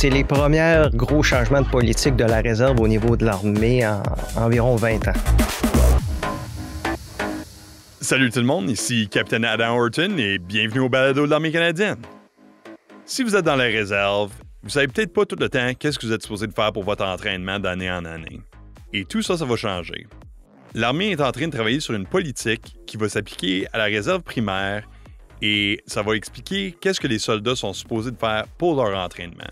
c'est les premiers gros changements de politique de la réserve au niveau de l'armée en environ 20 ans. Salut tout le monde, ici Capitaine Adam Horton et bienvenue au balado de l'armée canadienne. Si vous êtes dans la réserve, vous savez peut-être pas tout le temps qu'est-ce que vous êtes supposé de faire pour votre entraînement d'année en année. Et tout ça, ça va changer. L'armée est en train de travailler sur une politique qui va s'appliquer à la réserve primaire et ça va expliquer qu'est-ce que les soldats sont supposés de faire pour leur entraînement.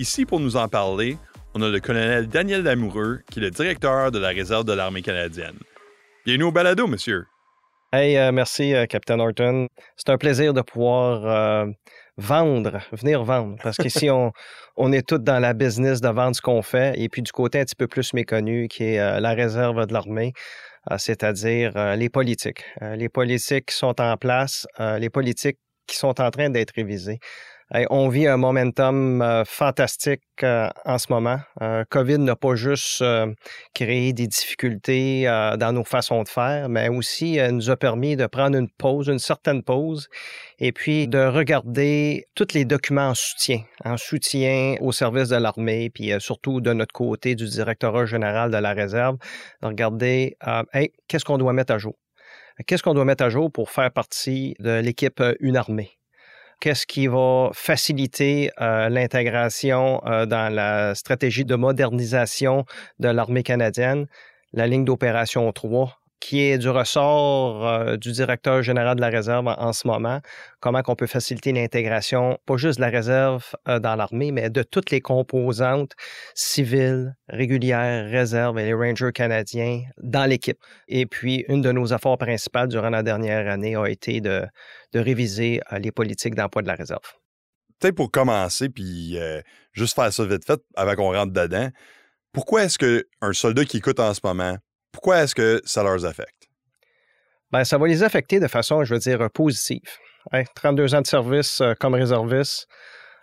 Ici, pour nous en parler, on a le colonel Daniel Lamoureux, qui est le directeur de la réserve de l'armée canadienne. Bienvenue au balado, monsieur. Hey, euh, merci, euh, Captain Horton. C'est un plaisir de pouvoir euh, vendre, venir vendre, parce qu'ici, on, on est tous dans la business de vendre ce qu'on fait, et puis du côté un petit peu plus méconnu, qui est la réserve de l'armée, c'est-à-dire les politiques. les politiques qui sont en place, les politiques qui sont en train d'être révisées on vit un momentum euh, fantastique euh, en ce moment. Euh, COVID n'a pas juste créé des difficultés dans nos façons de faire, mais aussi nous a permis de prendre une pause, une certaine pause, et puis de regarder tous les documents en soutien, en soutien au service de l'armée, puis surtout de notre côté du directeur général de la réserve, de regarder, qu'est-ce qu'on doit mettre à jour? Qu'est-ce qu'on doit mettre à jour pour faire partie de l'équipe Une Armée? Qu'est-ce qui va faciliter euh, l'intégration euh, dans la stratégie de modernisation de l'armée canadienne, la ligne d'opération 3, qui est du ressort euh, du directeur général de la réserve en, ce moment, comment on peut faciliter l'intégration, pas juste de la réserve euh, dans l'armée, mais de toutes les composantes civiles, régulières, réserves et les rangers canadiens dans l'équipe. Et puis, une de nos efforts principales durant la dernière année a été de, réviser euh, les politiques d'emploi de la réserve. Peut-être pour commencer, puis juste faire ça vite fait avant qu'on rentre dedans, pourquoi est-ce qu'un soldat qui écoute en ce moment pourquoi est-ce que ça leur affecte? Bien, ça va les affecter de façon, je veux dire, positive. 32 ans de service euh, comme réserviste,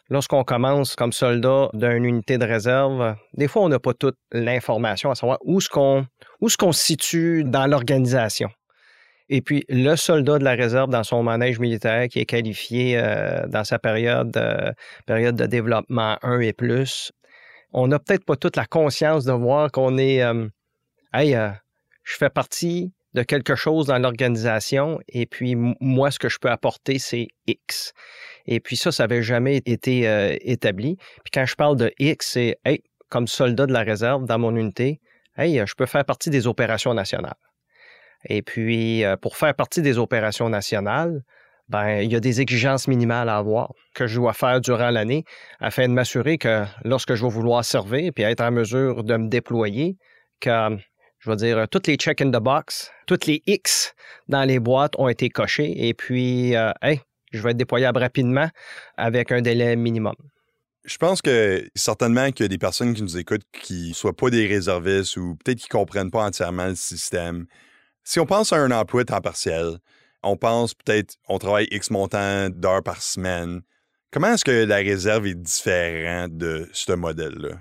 lorsqu'on commence comme soldat d'une unité de réserve, des fois, on n'a pas toute l'information à savoir où est-ce qu'on se situe dans l'organisation. Et puis, le soldat de la réserve dans son manège militaire qui est qualifié euh, dans sa période, euh, période de développement 1 et plus, on n'a peut-être pas toute la conscience de voir qu'on est, hey, je fais partie de quelque chose dans l'organisation et puis moi, ce que je peux apporter, c'est X. Et puis ça, ça n'avait jamais été euh, établi. Puis quand je parle de X, c'est, hey, comme soldat de la réserve dans mon unité, hey, je peux faire partie des opérations nationales. Et puis, euh, pour faire partie des opérations nationales, ben, il y a des exigences minimales à avoir que je dois faire durant l'année afin de m'assurer que lorsque je vais vouloir servir et être en mesure de me déployer, que je veux dire, toutes les check in the box, toutes les X dans les boîtes ont été cochées et puis, euh, je vais être déployable rapidement avec un délai minimum. Je pense que certainement qu'il y a des personnes qui nous écoutent qui ne soient pas des réservistes ou peut-être qui ne comprennent pas entièrement le système. Si on pense à un emploi temps partiel, on pense peut-être on travaille X montant d'heures par semaine. Comment est-ce que la réserve est différente de ce modèle-là?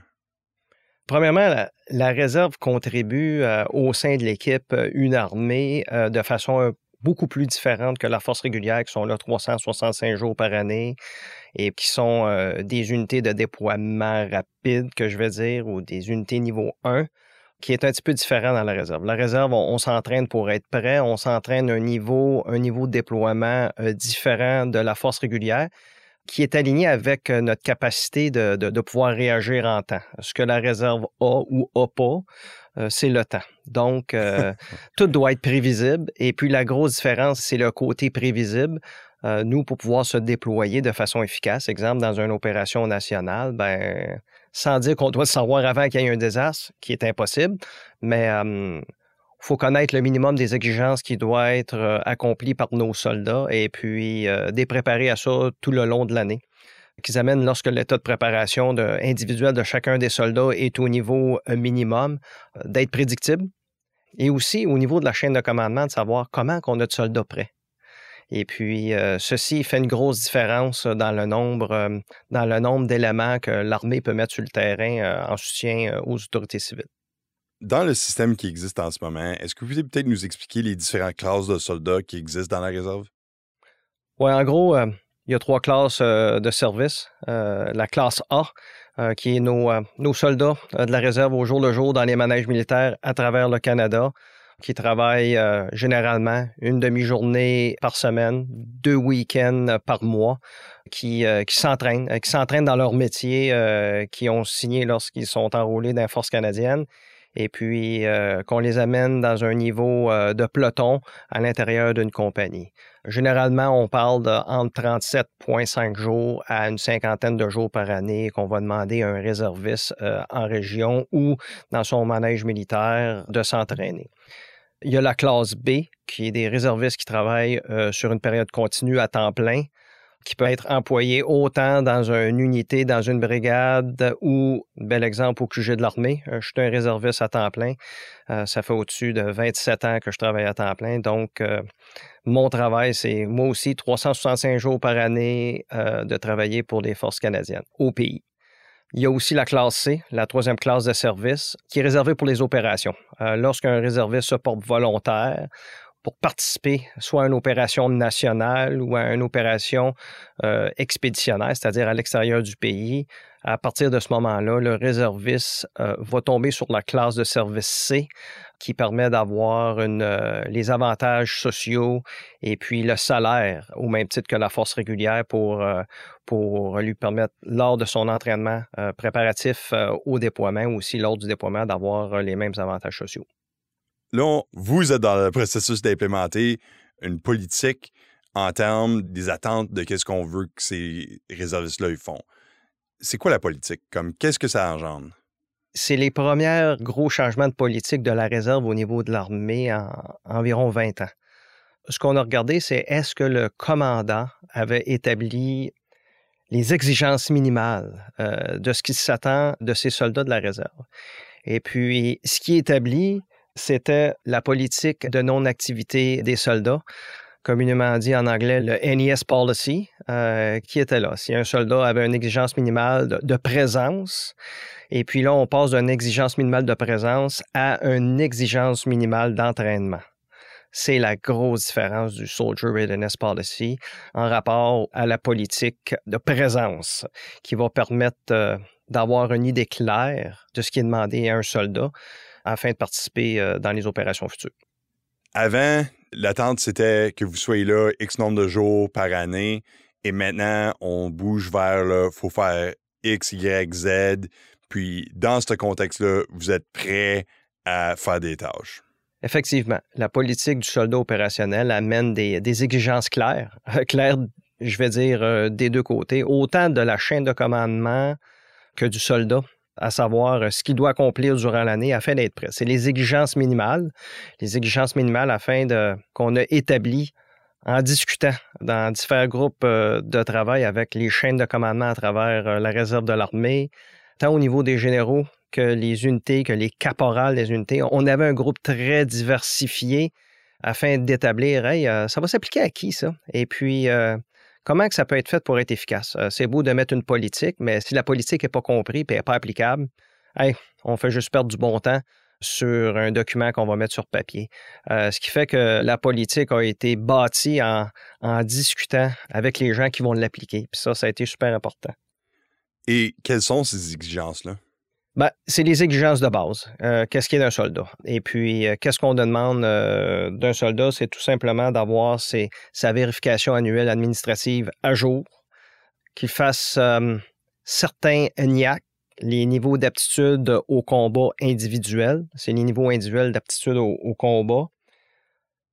Premièrement, la, réserve contribue euh, au sein de l'équipe euh, une armée euh, de façon beaucoup plus différente que la force régulière, qui sont là 365 jours par année et qui sont des unités de déploiement rapide, que je veux dire, ou des unités niveau 1 qui est un petit peu différent dans la réserve. La réserve, on, s'entraîne pour être prêt, on s'entraîne un niveau, un niveau de déploiement différent de la force régulière qui est aligné avec euh, notre capacité de, de, pouvoir réagir en temps. Ce que la réserve a ou a pas, euh, c'est le temps. Donc, euh, tout doit être prévisible. Et puis, la grosse différence, c'est le côté prévisible. nous, pour pouvoir se déployer de façon efficace, exemple, dans une opération nationale, ben, sans dire qu'on doit savoir avant qu'il y ait un désastre, qui est impossible, mais faut connaître le minimum des exigences qui doivent être euh, accomplies par nos soldats et puis euh, des préparer à ça tout le long de l'année. Qu'ils amènent lorsque l'état de préparation individuel de chacun des soldats est au niveau euh, minimum, d'être prédictible. Et aussi au niveau de la chaîne de commandement, de savoir comment on a de soldats prêts. Et puis, ceci fait une grosse différence dans le nombre d'éléments que l'armée peut mettre sur le terrain en soutien aux autorités civiles. Dans le système qui existe en ce moment, est-ce que vous pouvez peut-être nous expliquer les différentes classes de soldats qui existent dans la réserve? Oui, en gros, euh, il y a trois classes euh, de service. Euh, la classe A, qui est nos, nos soldats de la réserve au jour le jour dans les manèges militaires à travers le Canada qui travaillent généralement une demi-journée par semaine, deux week-ends par mois, qui, qui s'entraînent, qui s'entraînent dans leur métier, qui ont signé lorsqu'ils sont enrôlés dans la force canadienne et puis euh, qu'on les amène dans un niveau euh, de peloton à l'intérieur d'une compagnie. Généralement, on parle de entre 37,5 jours à une cinquantaine de jours par année qu'on va demander à un réserviste euh, en région ou dans son manège militaire de s'entraîner. Il y a la classe B, qui est des réservistes qui travaillent sur une période continue à temps plein qui peut être employé autant dans une unité, dans une brigade ou, bel exemple, au QG de l'armée. Euh, je suis un réserviste à temps plein. Euh, ça fait au-dessus de 27 ans que je travaille à temps plein. Donc, euh, mon travail, c'est moi aussi 365 jours par année de travailler pour les forces canadiennes au pays. Il y a aussi la classe C, la troisième classe de service, qui est réservée pour les opérations. Lorsqu'un réserviste se porte volontaire, pour participer soit à une opération nationale ou à une opération euh, expéditionnaire, c'est-à-dire à, l'extérieur du pays. À partir de ce moment-là, le réserviste euh, va tomber sur la classe de service C qui permet d'avoir euh, les avantages sociaux et puis le salaire au même titre que la force régulière pour, pour lui permettre, lors de son entraînement préparatif au déploiement ou aussi lors du déploiement, d'avoir les mêmes avantages sociaux. Là, vous êtes dans le processus d'implémenter une politique en termes des attentes de qu'est-ce qu'on veut que ces réservistes-là font. C'est quoi la politique? Comme qu'est-ce que ça engendre? C'est les premiers gros changements de politique de la réserve au niveau de l'armée en, environ 20 ans. Ce qu'on a regardé, c'est est-ce que le commandant avait établi les exigences minimales euh, de ce qui s'attend de ses soldats de la réserve. Et puis, ce qui est établi, c'était la politique de non-activité des soldats, communément dit en anglais le NES Policy, euh, qui était là. Si un soldat avait une exigence minimale de, présence, et puis là, on passe d'une exigence minimale de présence à une exigence minimale d'entraînement. C'est la grosse différence du Soldier Readiness Policy en rapport à la politique de présence qui va permettre euh, d'avoir une idée claire de ce qui est demandé à un soldat afin de participer euh, dans les opérations futures. Avant, l'attente, c'était que vous soyez là X nombre de jours par année. Et maintenant, on bouge vers, il faut faire X, Y, Z. Puis, dans ce contexte-là, vous êtes prêt à faire des tâches. Effectivement, la politique du soldat opérationnel amène des, exigences claires, claires, je vais dire, euh, des deux côtés, autant de la chaîne de commandement que du soldat à savoir euh, ce qu'il doit accomplir durant l'année afin d'être prêt. C'est les exigences minimales, les exigences minimales afin qu'on a établi en discutant dans différents groupes euh, de travail avec les chaînes de commandement à travers euh, la réserve de l'armée, tant au niveau des généraux que les unités, que les caporales des unités. On avait un groupe très diversifié afin d'établir, hey, ça va s'appliquer à qui ça? Et puis, Comment que ça peut être fait pour être efficace? Euh, c'est beau de mettre une politique, mais si la politique n'est pas comprise et n'est pas applicable, on fait juste perdre du bon temps sur un document qu'on va mettre sur papier. Euh, ce qui fait que la politique a été bâtie en, en discutant avec les gens qui vont l'appliquer. Puis ça, ça a été super important. Et quelles sont ces exigences-là? Ben, c'est les exigences de base. Euh, qu'est-ce qui est d'un soldat? Et puis, euh, qu'est-ce qu'on demande euh, d'un soldat? C'est tout simplement d'avoir sa vérification annuelle administrative à jour, qu'il fasse certains NIAC, les niveaux d'aptitude au combat individuel. C'est les niveaux individuels d'aptitude au, combat,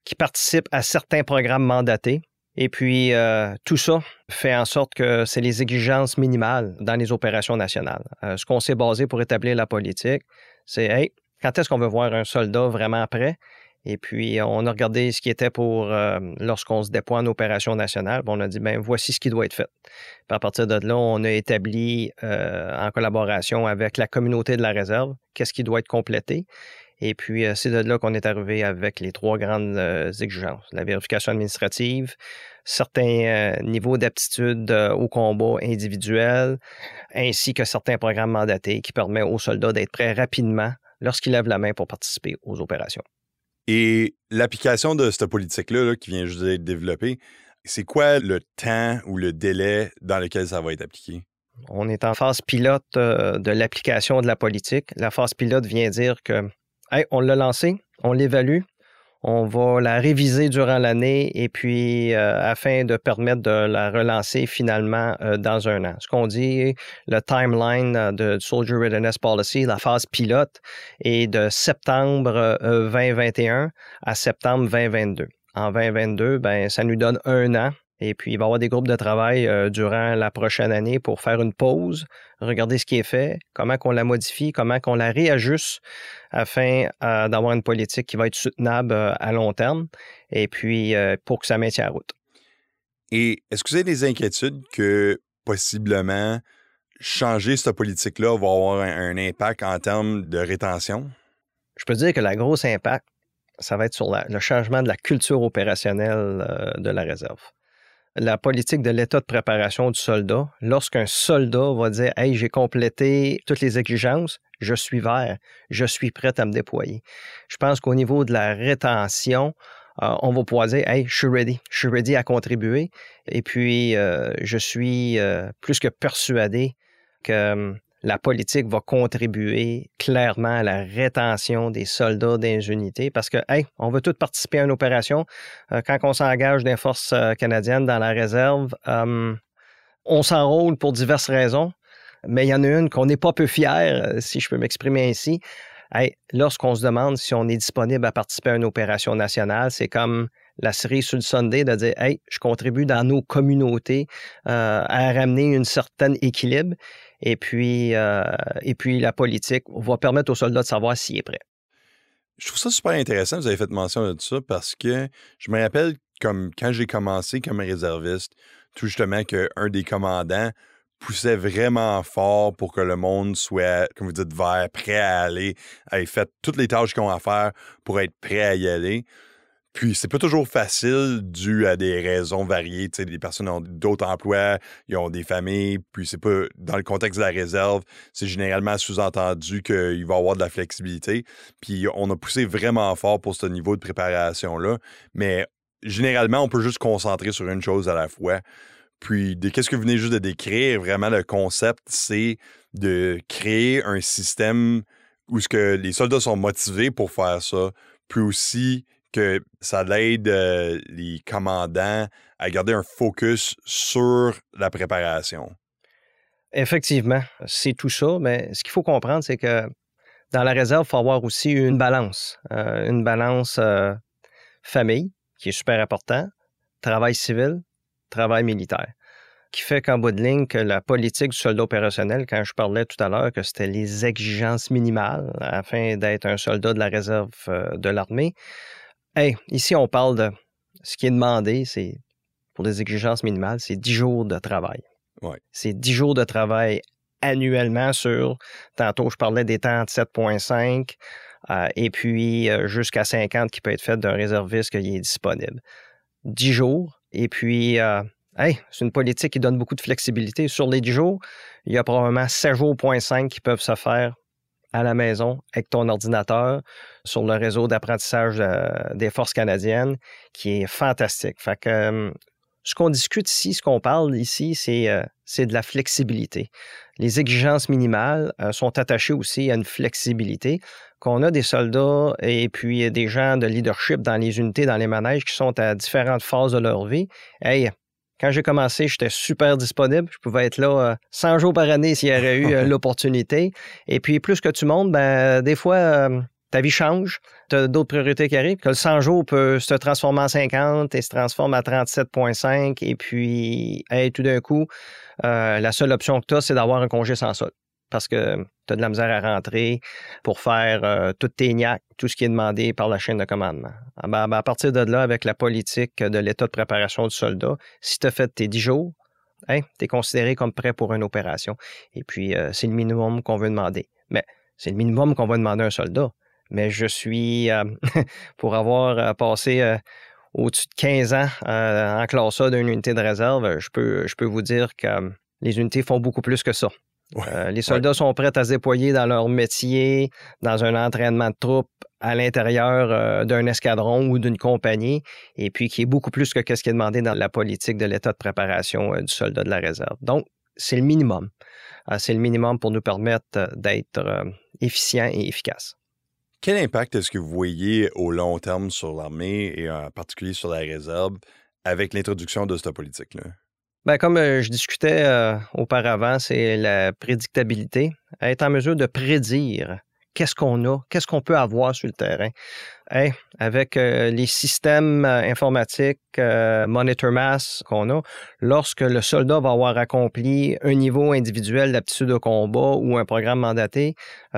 qui participe à certains programmes mandatés. Et puis, euh, tout ça fait en sorte que c'est les exigences minimales dans les opérations nationales. Euh, ce qu'on s'est basé pour établir la politique, c'est, hey, quand est-ce qu'on veut voir un soldat vraiment prêt? Et puis, on a regardé ce qui était pour euh, lorsqu'on se déploie en opération nationale. on a dit, ben voici ce qui doit être fait. Puis à partir de là, on a établi, en collaboration avec la communauté de la réserve, qu'est-ce qui doit être complété. Et puis, euh, c'est de là qu'on est arrivé avec les trois grandes euh, exigences. La vérification administrative, certains euh, niveaux d'aptitude au combat individuel, ainsi que certains programmes mandatés qui permettent aux soldats d'être prêts rapidement lorsqu'ils lèvent la main pour participer aux opérations. Et l'application de cette politique-là qui vient juste d'être développée, c'est quoi le temps ou le délai dans lequel ça va être appliqué? On est en phase pilote de l'application de la politique. La phase pilote vient dire que, on l'a lancé, on l'évalue, on va la réviser durant l'année et puis euh, afin de permettre de la relancer finalement euh, dans un an. Ce qu'on dit, le timeline de Soldier Readiness Policy, la phase pilote, est de septembre 2021 à septembre 2022. En 2022, ben, ça nous donne un an et puis, il va y avoir des groupes de travail euh, durant la prochaine année pour faire une pause, regarder ce qui est fait, comment qu'on la modifie, comment qu'on la réajuste afin euh, d'avoir une politique qui va être soutenable euh, à long terme et puis pour que ça maintienne la route. Et est-ce que vous avez des inquiétudes que possiblement changer cette politique-là va avoir un, impact en termes de rétention? Je peux dire que la grosse impact, ça va être sur le changement de la culture opérationnelle de la réserve la politique de l'état de préparation du soldat. Lorsqu'un soldat va dire Hey, j'ai complété toutes les exigences, je suis vert, je suis prêt à me déployer. Je pense qu'au niveau de la rétention, euh, on va pouvoir dire Hey, je suis ready, je suis ready à contribuer. Et puis, euh, je suis euh, plus que persuadé que hum, la politique va contribuer clairement à la rétention des soldats des unités parce que, hey, on veut tous participer à une opération. Euh, quand on s'engage des forces euh, canadiennes dans la réserve, euh, on s'enrôle pour diverses raisons, mais il y en a une qu'on n'est pas peu fier, si je peux m'exprimer ainsi. Hey, lorsqu'on se demande si on est disponible à participer à une opération nationale, c'est comme la série sur le Sunday de dire Hey, je contribue dans nos communautés à ramener un certain équilibre. Et puis, euh, et puis la politique va permettre aux soldats de savoir s'il est prêt. Je trouve ça super intéressant, vous avez fait mention de ça, parce que je me rappelle comme quand j'ai commencé comme réserviste, tout justement qu'un des commandants poussait vraiment fort pour que le monde soit, comme vous dites, vert, prêt à aller, ait fait toutes les tâches qu'ils ont à faire pour être prêt à y aller. Puis c'est pas toujours facile dû à des raisons variées. Tu les personnes ont d'autres emplois, ils ont des familles, puis c'est pas dans le contexte de la réserve, c'est généralement sous-entendu qu'il va y avoir de la flexibilité. Puis on a poussé vraiment fort pour ce niveau de préparation-là. Mais généralement, on peut juste concentrer sur une chose à la fois. Puis, qu'est-ce que vous venez juste de décrire, vraiment le concept, c'est de créer un système où ce que les soldats sont motivés pour faire ça, puis aussi que ça aide euh, les commandants à garder un focus sur la préparation. Effectivement, c'est tout ça, mais ce qu'il faut comprendre, c'est que dans la réserve, il faut avoir aussi une balance, une balance famille, qui est super important, travail civil, travail militaire, qui fait qu'en bout de ligne, que la politique du soldat opérationnel, quand je parlais tout à l'heure que c'était les exigences minimales afin d'être un soldat de la réserve de l'armée, Hey, ici, on parle de ce qui est demandé, c'est pour des exigences minimales, c'est 10 jours de travail. C'est 10 jours de travail annuellement sur, tantôt je parlais des temps de 7.5, euh, et puis euh, jusqu'à 50 qui peut être fait d'un réserviste qui est disponible. 10 jours, et puis, euh, hey, c'est une politique qui donne beaucoup de flexibilité. Sur les 10 jours, il y a probablement 7 jours.5 qui peuvent se faire à la maison avec ton ordinateur sur le réseau d'apprentissage euh, des forces canadiennes qui est fantastique. Fait que euh, ce qu'on discute ici, ce qu'on parle ici, c'est euh, c'est de la flexibilité. Les exigences minimales sont attachées aussi à une flexibilité qu'on a des soldats et puis des gens de leadership dans les unités, dans les manèges qui sont à différentes phases de leur vie. Hey, quand j'ai commencé, j'étais super disponible. Je pouvais être là 100 euh, jours par année s'il y aurait eu euh, l'opportunité. Et puis, plus que tu montes, ben, des fois, euh, ta vie change. Tu as d'autres priorités qui arrivent. Que le 100 jours peut se transformer en 50 et se transforme à 37,5. Et puis, tout d'un coup, la seule option que tu as, c'est d'avoir un congé sans solde parce que tu as de la misère à rentrer pour faire euh, toutes tes niaques, tout ce qui est demandé par la chaîne de commandement. Ah ben, ben, à partir de là, avec la politique de l'état de préparation du soldat, si tu as fait tes 10 jours, tu es considéré comme prêt pour une opération. Et puis, euh, c'est le minimum qu'on veut demander. Mais c'est le minimum qu'on va demander à un soldat. Mais je suis, euh, pour avoir passé au-dessus de 15 ans en classe A d'une unité de réserve, je peux, je peux vous dire que les unités font beaucoup plus que ça. Euh, les soldats sont prêts à se déployer dans leur métier, dans un entraînement de troupes à l'intérieur euh, d'un escadron ou d'une compagnie, et puis qui est beaucoup plus que ce qui est demandé dans la politique de l'état de préparation euh, du soldat de la réserve. Donc, c'est le minimum. Euh, c'est le minimum pour nous permettre d'être efficients et efficaces. Quel impact est-ce que vous voyez au long terme sur l'armée et en particulier sur la réserve avec l'introduction de cette politique-là? Ben, comme je discutais auparavant, c'est la prédictabilité. Être en mesure de prédire qu'est-ce qu'on a, qu'est-ce qu'on peut avoir sur le terrain. avec euh, les systèmes euh, informatiques euh, Monitor Mass qu'on a, lorsque le soldat va avoir accompli un niveau individuel d'aptitude de combat ou un programme mandaté,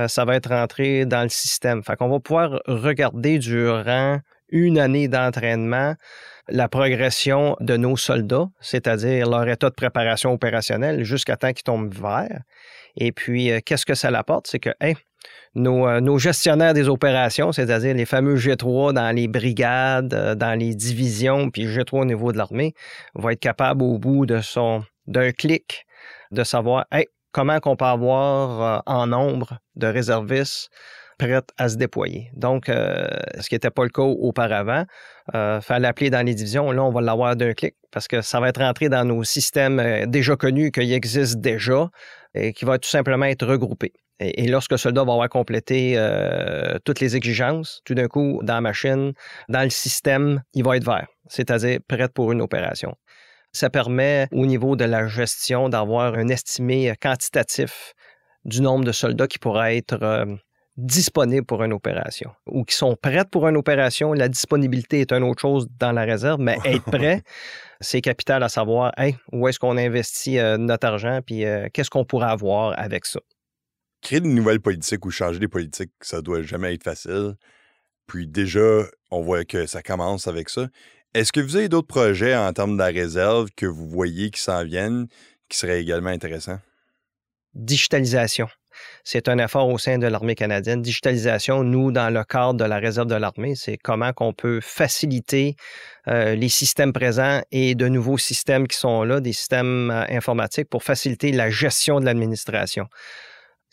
ça va être rentré dans le système. Fait qu'on va pouvoir regarder durant une année d'entraînement la progression de nos soldats, c'est-à-dire leur état de préparation opérationnelle jusqu'à temps qu'ils tombent vert. Et puis, qu'est-ce que ça l'apporte? C'est que, hey, euh, nos, gestionnaires des opérations, c'est-à-dire les fameux G3 dans les brigades, euh, dans les divisions, puis G3 au niveau de l'armée, vont être capables au bout de son d'un clic de savoir comment on peut avoir euh, en nombre de réservistes prêts à se déployer. Donc, ce qui n'était pas le cas auparavant, il fallait dans les divisions. Là, on va l'avoir d'un clic parce que ça va être rentré dans nos systèmes déjà connus, qui existent déjà et qui va tout simplement être regroupé. Et, lorsque le soldat va avoir complété euh, toutes les exigences, tout d'un coup, dans la machine, dans le système, il va être vert, c'est-à-dire prêt pour une opération. Ça permet, au niveau de la gestion, d'avoir un estimé quantitatif du nombre de soldats qui pourraient être euh, disponibles pour une opération ou qui sont prêts pour une opération. La disponibilité est une autre chose dans la réserve, mais être prêt, c'est capital à savoir où est-ce qu'on investit euh, notre argent puis qu'est-ce qu'on pourrait avoir avec ça créer de nouvelles politiques ou changer des politiques, ça doit jamais être facile. Puis déjà, on voit que ça commence avec ça. Est-ce que vous avez d'autres projets en termes de la réserve que vous voyez qui s'en viennent, qui seraient également intéressants? Digitalisation. C'est un effort au sein de l'armée canadienne. Digitalisation, nous, dans le cadre de la réserve de l'armée, c'est comment qu'on peut faciliter euh, les systèmes présents et de nouveaux systèmes qui sont là, des systèmes euh, informatiques pour faciliter la gestion de l'administration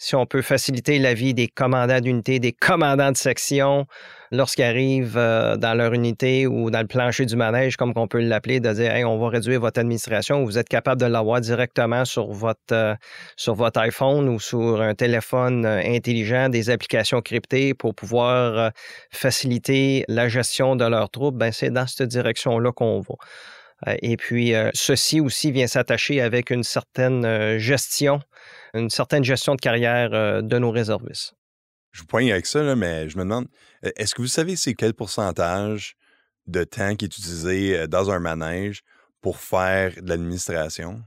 si on peut faciliter la vie des commandants d'unité, des commandants de section, lorsqu'ils arrivent euh, dans leur unité ou dans le plancher du manège, comme on peut l'appeler, de dire on va réduire votre administration, vous êtes capable de l'avoir directement sur votre, euh, sur votre iPhone ou sur un téléphone euh, intelligent, des applications cryptées pour pouvoir faciliter la gestion de leurs troupes, ben c'est dans cette direction-là qu'on va. Et puis, ceci aussi vient s'attacher avec une certaine gestion une certaine gestion de carrière euh, de nos réservistes. Je vous poigne avec ça, mais je me demande, e, est-ce que vous savez c'est quel pourcentage de temps qui est utilisé euh, dans un manège pour faire de l'administration?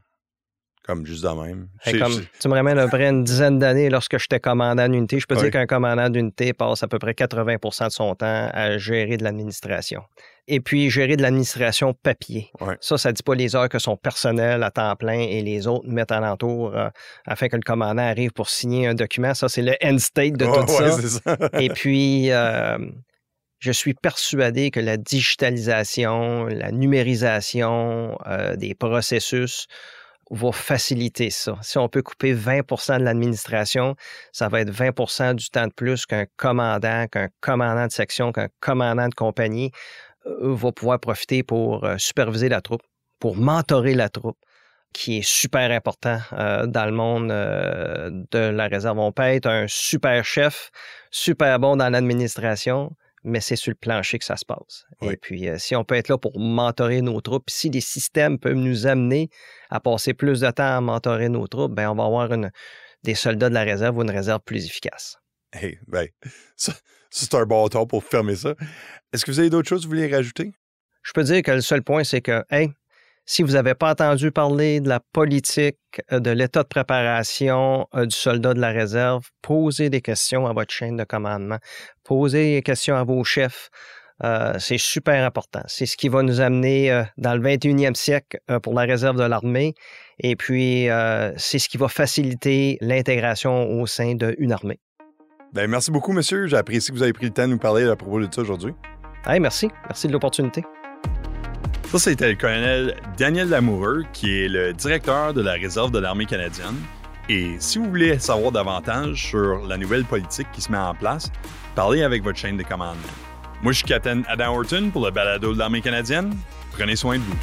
Comme juste de même. tu me ramènes à peu près une dizaine d'années lorsque j'étais commandant d'unité. Je peux dire qu'un commandant d'unité passe à peu près 80% de son temps à gérer de l'administration. Et puis, gérer de l'administration papier. Ça, ça ne dit pas les heures que son personnel à temps plein et les autres mettent alentour euh, afin que le commandant arrive pour signer un document. Ça, c'est le end state de tout ça. et puis, euh, je suis persuadé que la digitalisation, la numérisation euh, des processus va faciliter ça. Si on peut couper 20% de l'administration, ça va être 20% du temps de plus qu'un commandant, qu'un commandant de section, qu'un commandant de compagnie euh, va pouvoir profiter pour euh, superviser la troupe, pour mentorer la troupe qui est super important euh, dans le monde de la réserve. On peut être un super chef, super bon dans l'administration, mais c'est sur le plancher que ça se passe. Et puis, euh, si on peut être là pour mentorer nos troupes, si les systèmes peuvent nous amener à passer plus de temps à mentorer nos troupes, ben, on va avoir une, des soldats de la réserve ou une réserve plus efficace. Hey, ben, c'est un bon temps pour fermer ça. Est-ce que vous avez d'autres choses que vous voulez rajouter? Je peux dire que le seul point, c'est que, hey, si vous n'avez pas entendu parler de la politique, euh, de l'état de préparation euh, du soldat de la réserve, posez des questions à votre chaîne de commandement. Posez des questions à vos chefs. Euh, c'est super important. C'est ce qui va nous amener dans le 21e siècle pour la réserve de l'armée. Et puis, c'est ce qui va faciliter l'intégration au sein d'une armée. Bien, merci beaucoup, monsieur. J'apprécie que vous avez pris le temps de nous parler à propos de ça aujourd'hui. Hey, merci. Merci de l'opportunité. Ça, c'était le colonel Daniel Lamoureux, qui est le directeur de la réserve de l'armée canadienne. Et si vous voulez savoir davantage sur la nouvelle politique qui se met en place, parlez avec votre chaîne de commandement. Moi, je suis Captain Adam Horton pour le balado de l'armée canadienne. Prenez soin de vous.